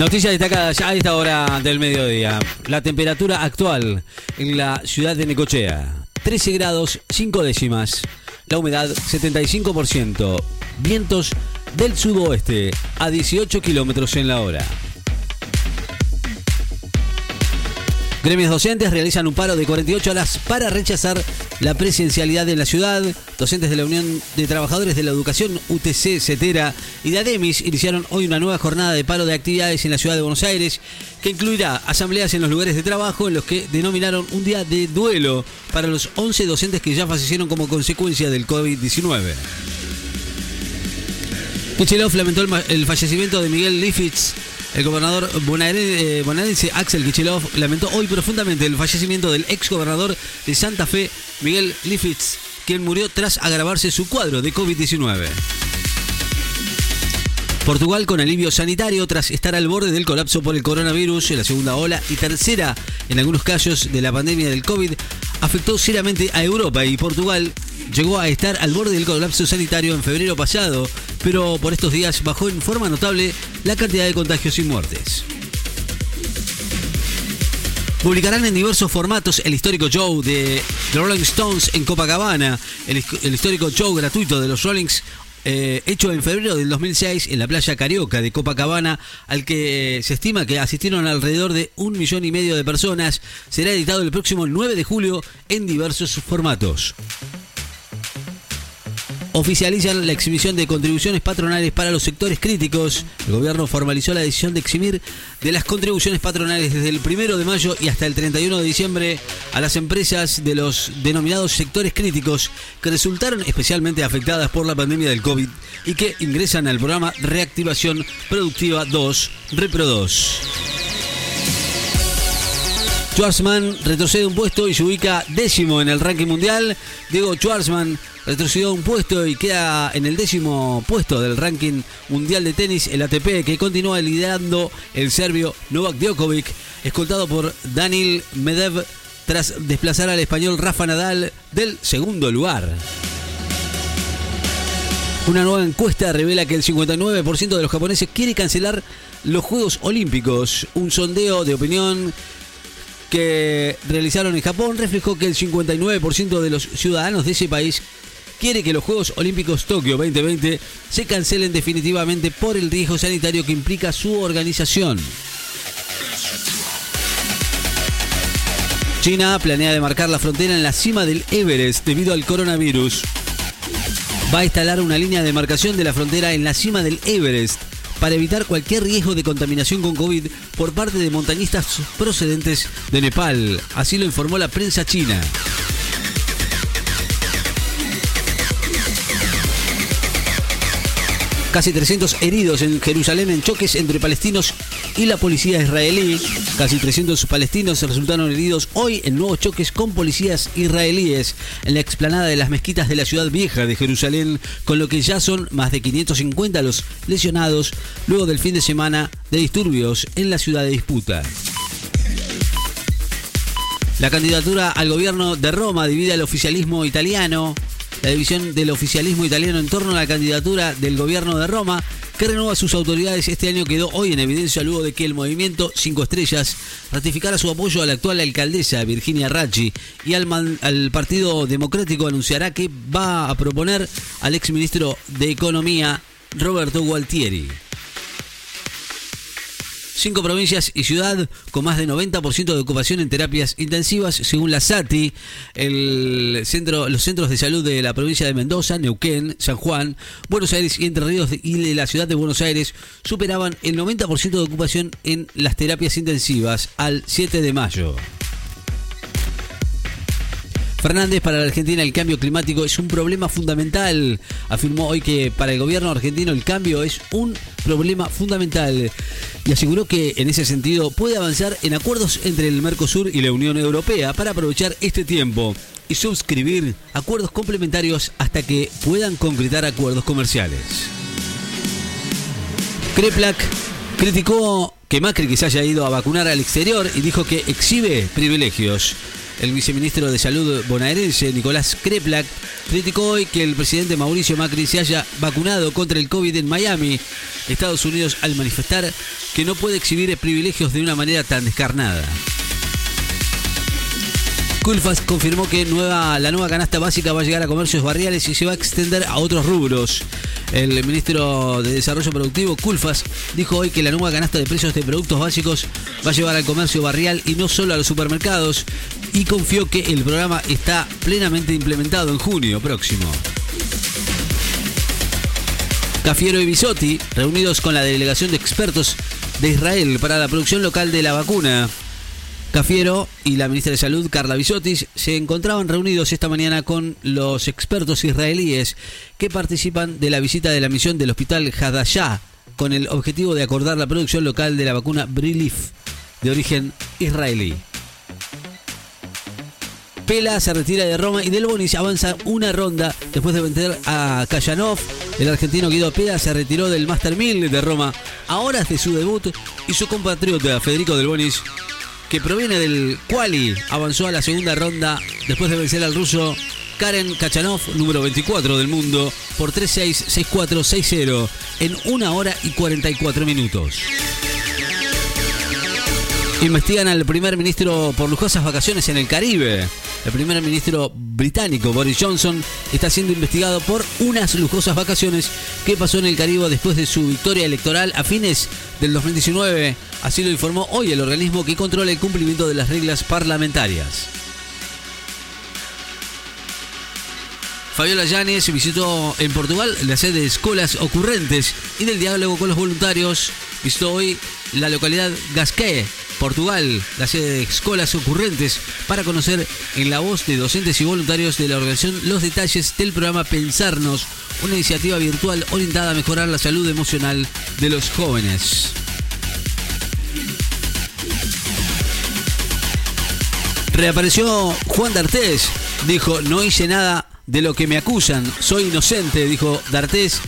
Noticias destacadas a esta hora del mediodía. La temperatura actual en la ciudad de Necochea. 13 grados 5 décimas. La humedad 75%. Vientos del sudoeste a 18 kilómetros en la hora. Gremios docentes realizan un paro de 48 horas para rechazar la presidencialidad de la ciudad. Docentes de la Unión de Trabajadores de la Educación, UTC, CETERA y de ADEMIS iniciaron hoy una nueva jornada de paro de actividades en la ciudad de Buenos Aires que incluirá asambleas en los lugares de trabajo en los que denominaron un día de duelo para los 11 docentes que ya fallecieron como consecuencia del COVID-19. Kichilov lamentó el, fallecimiento de Miguel Lifitz, el gobernador eh, bonaerense Axel Kichilov lamentó hoy profundamente el fallecimiento del ex gobernador de Santa Fe, Miguel Lifitz, quien murió tras agravarse su cuadro de COVID-19. Portugal con alivio sanitario tras estar al borde del colapso por el coronavirus en la segunda ola y tercera en algunos casos de la pandemia del COVID afectó seriamente a Europa y Portugal llegó a estar al borde del colapso sanitario en febrero pasado, pero por estos días bajó en forma notable la cantidad de contagios y muertes. Publicarán en diversos formatos el histórico show de The Rolling Stones en Copacabana, el, histórico show gratuito de los Rollings eh, hecho en febrero del 2006 en la playa Carioca de Copacabana, al que se estima que asistieron alrededor de un millón y medio de personas, será editado el próximo 9 de julio en diversos formatos oficializan la exhibición de contribuciones patronales para los sectores críticos. El gobierno formalizó la decisión de exhibir de las contribuciones patronales desde el primero de mayo y hasta el 31 de diciembre a las empresas de los denominados sectores críticos que resultaron especialmente afectadas por la pandemia del COVID y que ingresan al programa Reactivación Productiva 2, Repro 2. Schwarzman retrocede un puesto y se ubica décimo en el ranking mundial. Diego Schwarzman retrocedió un puesto y queda en el décimo puesto del ranking mundial de tenis, el ATP, que continúa liderando el serbio Novak Djokovic, escoltado por Daniel Medev tras desplazar al español Rafa Nadal del segundo lugar. Una nueva encuesta revela que el 59% de los japoneses quiere cancelar los Juegos Olímpicos. Un sondeo de opinión que realizaron en Japón reflejó que el 59% de los ciudadanos de ese país quiere que los Juegos Olímpicos Tokio 2020 se cancelen definitivamente por el riesgo sanitario que implica su organización. China planea demarcar la frontera en la cima del Everest debido al coronavirus. Va a instalar una línea de demarcación de la frontera en la cima del Everest para evitar cualquier riesgo de contaminación con COVID por parte de montañistas procedentes de Nepal. Así lo informó la prensa china. Casi 300 heridos en Jerusalén en choques entre palestinos y la policía israelí. Casi 300 palestinos resultaron heridos hoy en nuevos choques con policías israelíes en la explanada de las mezquitas de la ciudad vieja de Jerusalén, con lo que ya son más de 550 los lesionados luego del fin de semana de disturbios en la ciudad de disputa. La candidatura al gobierno de Roma divide al oficialismo italiano la división del oficialismo italiano en torno a la candidatura del gobierno de Roma, que renueva sus autoridades este año, quedó hoy en evidencia luego de que el movimiento Cinco Estrellas ratificara su apoyo a la actual alcaldesa Virginia Raggi y al, al Partido Democrático anunciará que va a proponer al exministro de Economía Roberto Gualtieri. Cinco provincias y ciudad con más de 90% de ocupación en terapias intensivas, según la SATI, los centros de salud de la provincia de Mendoza, Neuquén, San Juan, Buenos Aires y Entre Ríos y de la ciudad de Buenos Aires superaban el 90% de ocupación en las terapias intensivas al 7 de mayo. Fernández, para la Argentina el cambio climático es un problema fundamental. Afirmó hoy que para el gobierno argentino el cambio es un problema fundamental y aseguró que en ese sentido puede avanzar en acuerdos entre el Mercosur y la Unión Europea para aprovechar este tiempo y suscribir acuerdos complementarios hasta que puedan concretar acuerdos comerciales. Kreplak criticó que Macri que se haya ido a vacunar al exterior y dijo que exhibe privilegios. El viceministro de Salud bonaerense, Nicolás Kreplak, criticó hoy que el presidente Mauricio Macri se haya vacunado contra el COVID en Miami, Estados Unidos, al manifestar que no puede exhibir privilegios de una manera tan descarnada. Culfas confirmó que la nueva canasta básica va a llegar a comercios barriales y se va a extender a otros rubros. El ministro de Desarrollo Productivo, Culfas, dijo hoy que la nueva canasta de precios de productos básicos va a llevar al comercio barrial y no solo a los supermercados y confió que el programa está plenamente implementado en junio próximo. Cafiero y Bisotti, reunidos con la delegación de expertos de Israel para la producción local de la vacuna. Cafiero y la ministra de Salud, Carla Bisotis, se encontraban reunidos esta mañana con los expertos israelíes que participan de la visita de la misión del hospital Hadashah con el objetivo de acordar la producción local de la vacuna Brilif de origen israelí. Pela se retira de Roma y Del Bonis avanza una ronda después de vencer a Kayanov. El argentino Guido Pela se retiró del Master 1000 de Roma a horas de su debut y su compatriota Federico Del Bonis que proviene del Quali, avanzó a la segunda ronda después de vencer al ruso Karen Kachanov, número 24 del mundo, por 3-6, 6-4, 6-0 en una hora y 44 minutos. Investigan al primer ministro por lujosas vacaciones en el Caribe. El primer ministro británico, Boris Johnson, está siendo investigado por unas lujosas vacaciones que pasó en el Caribe después de su victoria electoral a fines del 2019. Así lo informó hoy el organismo que controla el cumplimiento de las reglas parlamentarias. Fabiola Llanes visitó en Portugal la sede de Escolas Ocurrentes y del diálogo con los voluntarios. Visitó hoy la localidad Gasqué, Portugal, la sede de Escolas Ocurrentes, para conocer en la voz de docentes y voluntarios de la organización los detalles del programa Pensarnos, una iniciativa virtual orientada a mejorar la salud emocional de los jóvenes. Reapareció Juan D'Artés, dijo, no hice nada de lo que me acusan, soy inocente, dijo D'Artés.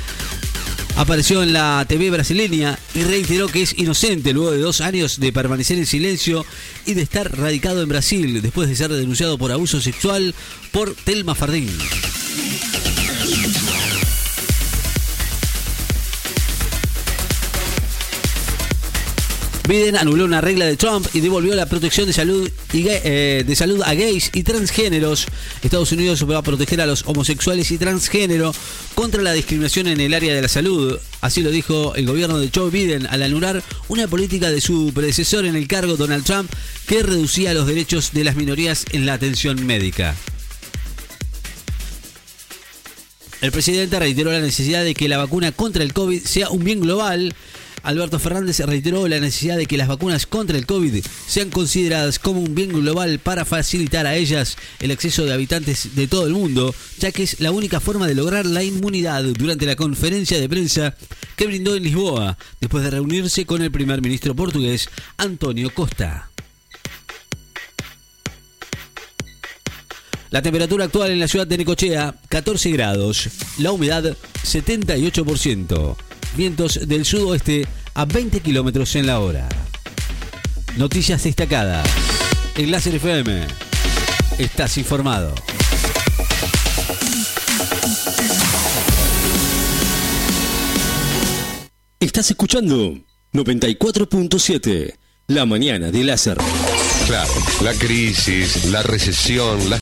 Apareció en la TV brasileña y reiteró que es inocente luego de dos años de permanecer en silencio y de estar radicado en Brasil después de ser denunciado por abuso sexual por Telma Fardín. Biden anuló una regla de Trump y devolvió la protección de salud, eh, de salud a gays y transgéneros. Estados Unidos va a proteger a los homosexuales y transgénero contra la discriminación en el área de la salud. Así lo dijo el gobierno de Joe Biden al anular una política de su predecesor en el cargo, Donald Trump, que reducía los derechos de las minorías en la atención médica. El presidente reiteró la necesidad de que la vacuna contra el COVID sea un bien global Alberto Fernández reiteró la necesidad de que las vacunas contra el COVID sean consideradas como un bien global para facilitar a ellas el acceso de habitantes de todo el mundo, ya que es la única forma de lograr la inmunidad durante la conferencia de prensa que brindó en Lisboa, después de reunirse con el primer ministro portugués, Antonio Costa. La temperatura actual en la ciudad de Necochea, 14 grados. La humedad, 78% vientos del sudoeste a 20 kilómetros en la hora. Noticias destacadas. En Láser FM. Estás informado. Estás escuchando 94.7, la mañana de láser. Claro, la crisis, la recesión, las